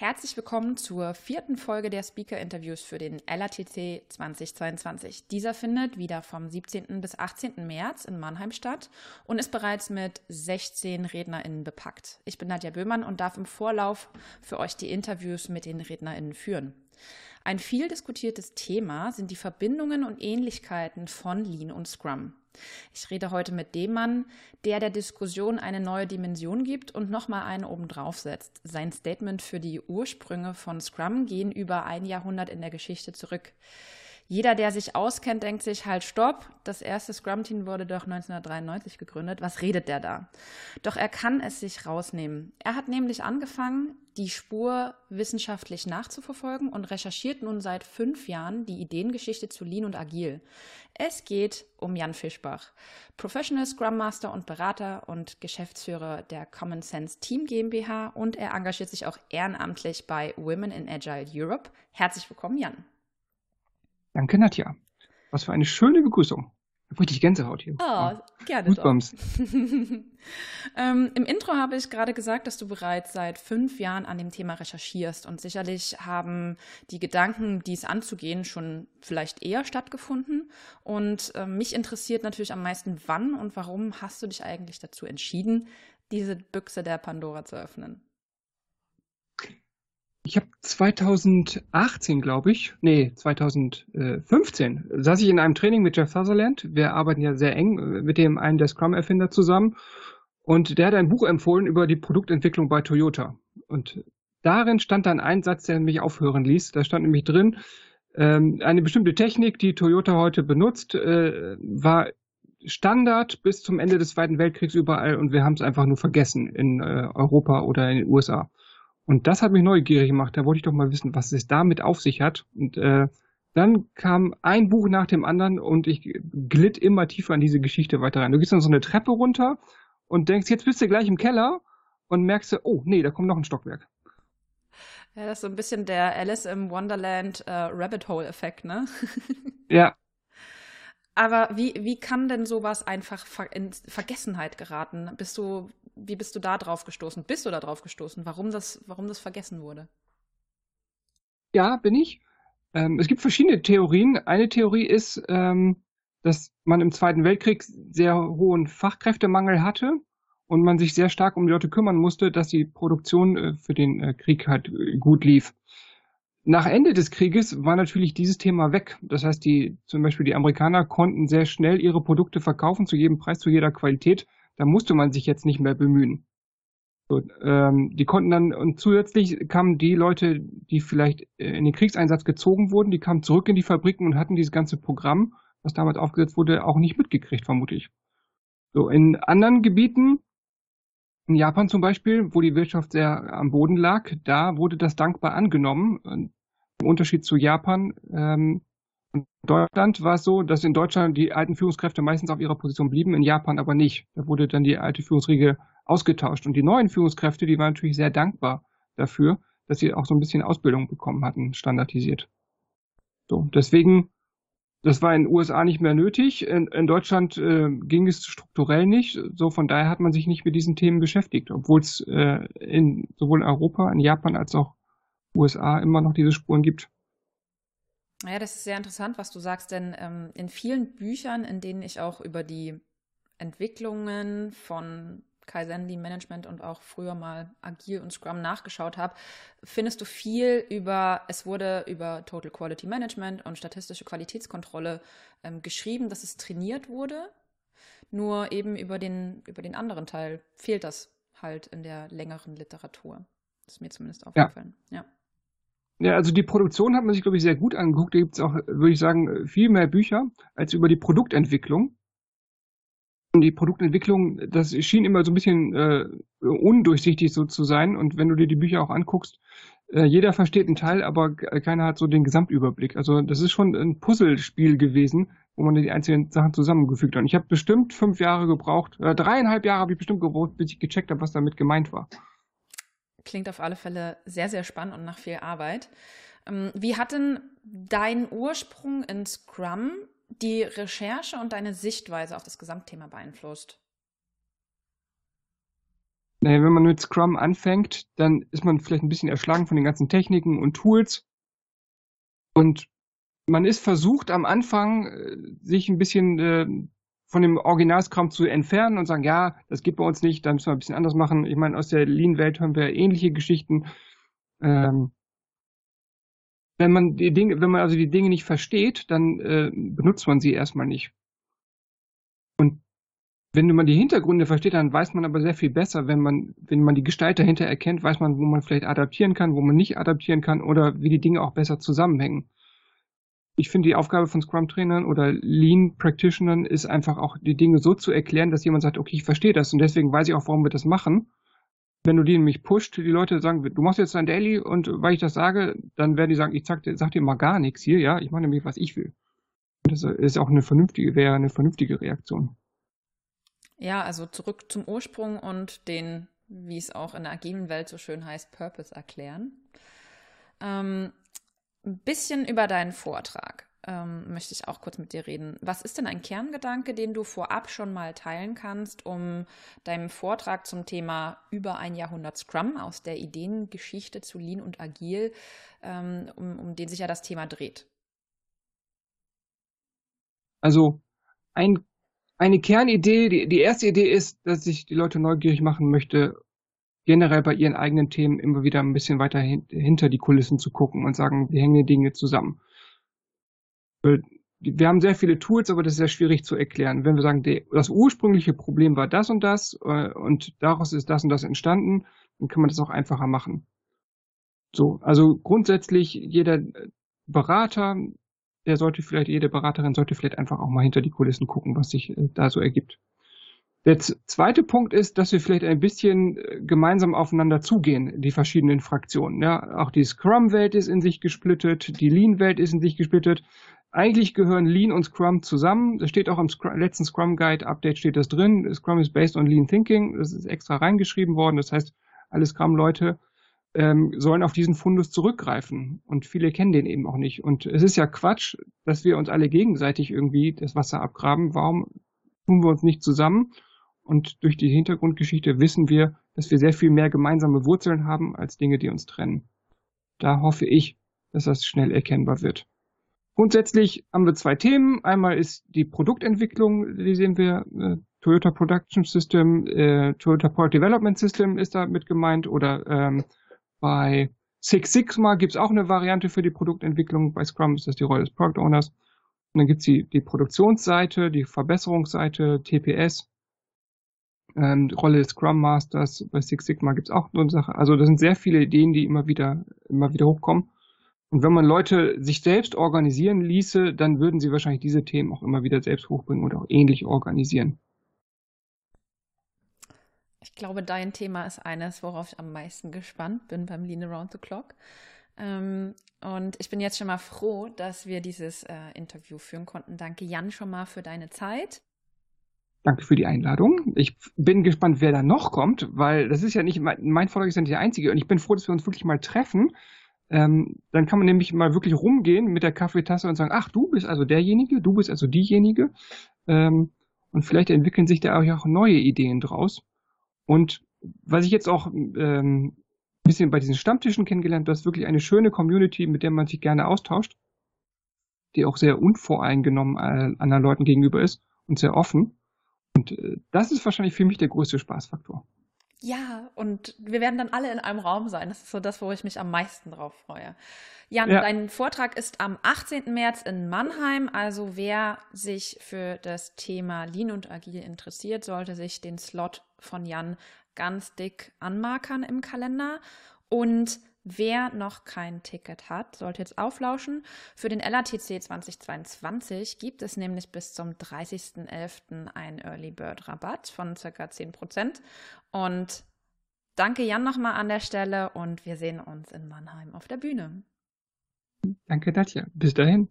Herzlich willkommen zur vierten Folge der Speaker-Interviews für den LATC 2022. Dieser findet wieder vom 17. bis 18. März in Mannheim statt und ist bereits mit 16 RednerInnen bepackt. Ich bin Nadja Böhmann und darf im Vorlauf für euch die Interviews mit den RednerInnen führen. Ein viel diskutiertes Thema sind die Verbindungen und Ähnlichkeiten von Lean und Scrum. Ich rede heute mit dem Mann, der der Diskussion eine neue Dimension gibt und nochmal einen obendrauf setzt. Sein Statement für die Ursprünge von Scrum gehen über ein Jahrhundert in der Geschichte zurück. Jeder, der sich auskennt, denkt sich halt, stopp, das erste Scrum-Team wurde doch 1993 gegründet. Was redet der da? Doch er kann es sich rausnehmen. Er hat nämlich angefangen, die Spur wissenschaftlich nachzuverfolgen und recherchiert nun seit fünf Jahren die Ideengeschichte zu Lean und Agil. Es geht um Jan Fischbach, Professional Scrum Master und Berater und Geschäftsführer der Common Sense Team GmbH und er engagiert sich auch ehrenamtlich bei Women in Agile Europe. Herzlich willkommen, Jan. Danke, Nadja. Was für eine schöne Begrüßung. Da richtig Gänsehaut hier. Oh, gerne Goosebumps. ähm, Im Intro habe ich gerade gesagt, dass du bereits seit fünf Jahren an dem Thema recherchierst und sicherlich haben die Gedanken, dies anzugehen, schon vielleicht eher stattgefunden. Und äh, mich interessiert natürlich am meisten, wann und warum hast du dich eigentlich dazu entschieden, diese Büchse der Pandora zu öffnen? Ich habe 2018, glaube ich, nee, 2015, saß ich in einem Training mit Jeff Sutherland. Wir arbeiten ja sehr eng äh, mit dem einen der Scrum-Erfinder zusammen. Und der hat ein Buch empfohlen über die Produktentwicklung bei Toyota. Und darin stand dann ein Satz, der mich aufhören ließ. Da stand nämlich drin, ähm, eine bestimmte Technik, die Toyota heute benutzt, äh, war Standard bis zum Ende des Zweiten Weltkriegs überall und wir haben es einfach nur vergessen in äh, Europa oder in den USA. Und das hat mich neugierig gemacht. Da wollte ich doch mal wissen, was es damit auf sich hat. Und äh, dann kam ein Buch nach dem anderen und ich glitt immer tiefer in diese Geschichte weiter rein. Du gehst dann so eine Treppe runter und denkst, jetzt bist du gleich im Keller und merkst du, oh nee, da kommt noch ein Stockwerk. Ja, das ist so ein bisschen der Alice im Wonderland äh, Rabbit Hole Effekt, ne? ja. Aber wie, wie kann denn sowas einfach in Vergessenheit geraten? Bist du wie bist du da drauf gestoßen? Bist du da drauf gestoßen? Warum das, warum das vergessen wurde? Ja, bin ich. Ähm, es gibt verschiedene Theorien. Eine Theorie ist, ähm, dass man im Zweiten Weltkrieg sehr hohen Fachkräftemangel hatte und man sich sehr stark um die Leute kümmern musste, dass die Produktion äh, für den äh, Krieg halt äh, gut lief. Nach Ende des Krieges war natürlich dieses Thema weg. Das heißt, die, zum Beispiel die Amerikaner konnten sehr schnell ihre Produkte verkaufen zu jedem Preis, zu jeder Qualität da musste man sich jetzt nicht mehr bemühen. So, ähm, die konnten dann, und zusätzlich kamen die Leute, die vielleicht äh, in den Kriegseinsatz gezogen wurden, die kamen zurück in die Fabriken und hatten dieses ganze Programm, was damals aufgesetzt wurde, auch nicht mitgekriegt, vermute ich. So, in anderen Gebieten, in Japan zum Beispiel, wo die Wirtschaft sehr am Boden lag, da wurde das dankbar angenommen. Im Unterschied zu Japan ähm, in Deutschland war es so, dass in Deutschland die alten Führungskräfte meistens auf ihrer Position blieben, in Japan aber nicht. Da wurde dann die alte Führungsriege ausgetauscht. Und die neuen Führungskräfte, die waren natürlich sehr dankbar dafür, dass sie auch so ein bisschen Ausbildung bekommen hatten, standardisiert. So, deswegen, das war in den USA nicht mehr nötig. In, in Deutschland äh, ging es strukturell nicht. So, von daher hat man sich nicht mit diesen Themen beschäftigt, obwohl es äh, in sowohl Europa, in Japan als auch USA immer noch diese Spuren gibt. Ja, das ist sehr interessant, was du sagst, denn ähm, in vielen Büchern, in denen ich auch über die Entwicklungen von Kaizen Lean Management und auch früher mal Agil und Scrum nachgeschaut habe, findest du viel über, es wurde über Total Quality Management und statistische Qualitätskontrolle ähm, geschrieben, dass es trainiert wurde. Nur eben über den, über den anderen Teil fehlt das halt in der längeren Literatur. Das ist mir zumindest aufgefallen. ja. ja. Ja, also die Produktion hat man sich, glaube ich, sehr gut angeguckt. Da gibt es auch, würde ich sagen, viel mehr Bücher als über die Produktentwicklung. Und die Produktentwicklung, das schien immer so ein bisschen äh, undurchsichtig so zu sein. Und wenn du dir die Bücher auch anguckst, äh, jeder versteht einen Teil, aber keiner hat so den Gesamtüberblick. Also das ist schon ein Puzzlespiel gewesen, wo man die einzelnen Sachen zusammengefügt hat. Und ich habe bestimmt fünf Jahre gebraucht, äh, dreieinhalb Jahre habe ich bestimmt gebraucht, bis ich gecheckt habe, was damit gemeint war. Klingt auf alle Fälle sehr, sehr spannend und nach viel Arbeit. Ähm, wie hat denn dein Ursprung in Scrum die Recherche und deine Sichtweise auf das Gesamtthema beeinflusst? Naja, wenn man mit Scrum anfängt, dann ist man vielleicht ein bisschen erschlagen von den ganzen Techniken und Tools. Und man ist versucht am Anfang, äh, sich ein bisschen äh, von dem Original-Scrum zu entfernen und sagen, ja, das geht bei uns nicht, da müssen wir ein bisschen anders machen. Ich meine, aus der Lean-Welt hören wir ähnliche Geschichten. Ähm, wenn man die Dinge, wenn man also die Dinge nicht versteht, dann äh, benutzt man sie erstmal nicht. Und wenn man die Hintergründe versteht, dann weiß man aber sehr viel besser, wenn man, wenn man die Gestalt dahinter erkennt, weiß man, wo man vielleicht adaptieren kann, wo man nicht adaptieren kann oder wie die Dinge auch besser zusammenhängen. Ich finde, die Aufgabe von Scrum-Trainern oder Lean-Practitionern ist einfach auch, die Dinge so zu erklären, dass jemand sagt, okay, ich verstehe das und deswegen weiß ich auch, warum wir das machen. Wenn du die nämlich pusht, die Leute sagen, du machst jetzt dein Daily und weil ich das sage, dann werden die sagen, ich sag, sag dir mal gar nichts hier, ja, ich mache nämlich, was ich will. Und das ist auch eine vernünftige, wäre eine vernünftige Reaktion. Ja, also zurück zum Ursprung und den, wie es auch in der agilen Welt so schön heißt, Purpose erklären. Ähm, ein bisschen über deinen Vortrag ähm, möchte ich auch kurz mit dir reden. Was ist denn ein Kerngedanke, den du vorab schon mal teilen kannst, um deinem Vortrag zum Thema über ein Jahrhundert Scrum aus der Ideengeschichte zu Lean und Agil, ähm, um, um den sich ja das Thema dreht? Also ein eine Kernidee, die, die erste Idee ist, dass ich die Leute neugierig machen möchte, generell bei ihren eigenen Themen immer wieder ein bisschen weiter hin, hinter die Kulissen zu gucken und sagen, wie hängen die Dinge zusammen. Wir haben sehr viele Tools, aber das ist sehr schwierig zu erklären. Wenn wir sagen, das ursprüngliche Problem war das und das äh, und daraus ist das und das entstanden, dann kann man das auch einfacher machen. So, also grundsätzlich jeder Berater, der sollte vielleicht, jede Beraterin sollte vielleicht einfach auch mal hinter die Kulissen gucken, was sich äh, da so ergibt. Der zweite Punkt ist, dass wir vielleicht ein bisschen äh, gemeinsam aufeinander zugehen, die verschiedenen Fraktionen. Ja, auch die Scrum-Welt ist in sich gesplittet, die Lean-Welt ist in sich gesplittet. Eigentlich gehören Lean und Scrum zusammen. Das steht auch im Scrum, letzten Scrum Guide Update steht das drin. Scrum is based on Lean Thinking. Das ist extra reingeschrieben worden. Das heißt, alle Scrum-Leute ähm, sollen auf diesen Fundus zurückgreifen. Und viele kennen den eben auch nicht. Und es ist ja Quatsch, dass wir uns alle gegenseitig irgendwie das Wasser abgraben. Warum tun wir uns nicht zusammen? Und durch die Hintergrundgeschichte wissen wir, dass wir sehr viel mehr gemeinsame Wurzeln haben als Dinge, die uns trennen. Da hoffe ich, dass das schnell erkennbar wird. Grundsätzlich haben wir zwei Themen. Einmal ist die Produktentwicklung, die sehen wir, äh, Toyota Production System, äh, Toyota Product Development System ist da mit gemeint oder ähm, bei Six Sigma gibt es auch eine Variante für die Produktentwicklung. Bei Scrum ist das die Rolle des Product Owners. Und dann gibt es die, die Produktionsseite, die Verbesserungsseite, TPS, ähm, Rolle des Scrum Masters. Bei Six Sigma gibt es auch eine Sache. Also das sind sehr viele Ideen, die immer wieder, immer wieder hochkommen. Und wenn man Leute sich selbst organisieren ließe, dann würden sie wahrscheinlich diese Themen auch immer wieder selbst hochbringen und auch ähnlich organisieren. Ich glaube, dein Thema ist eines, worauf ich am meisten gespannt bin beim Lean Around the Clock. Ähm, und ich bin jetzt schon mal froh, dass wir dieses äh, Interview führen konnten. Danke, Jan, schon mal für deine Zeit. Danke für die Einladung. Ich bin gespannt, wer da noch kommt, weil das ist ja nicht, mein, mein Vortrag ist ja nicht der einzige. Und ich bin froh, dass wir uns wirklich mal treffen. Ähm, dann kann man nämlich mal wirklich rumgehen mit der Kaffeetasse und sagen, ach, du bist also derjenige, du bist also diejenige. Ähm, und vielleicht entwickeln sich da auch neue Ideen draus. Und was ich jetzt auch ähm, ein bisschen bei diesen Stammtischen kennengelernt, das ist wirklich eine schöne Community, mit der man sich gerne austauscht, die auch sehr unvoreingenommen äh, anderen Leuten gegenüber ist und sehr offen. Und äh, das ist wahrscheinlich für mich der größte Spaßfaktor. Ja, und wir werden dann alle in einem Raum sein. Das ist so das, wo ich mich am meisten drauf freue. Jan, ja. dein Vortrag ist am 18. März in Mannheim. Also wer sich für das Thema Lean und Agil interessiert, sollte sich den Slot von Jan ganz dick anmarkern im Kalender. Und wer noch kein Ticket hat, sollte jetzt auflauschen. Für den LATC 2022 gibt es nämlich bis zum 30.11. einen Early Bird Rabatt von circa 10%. Und danke Jan nochmal an der Stelle und wir sehen uns in Mannheim auf der Bühne. Danke, Nadja. Bis dahin.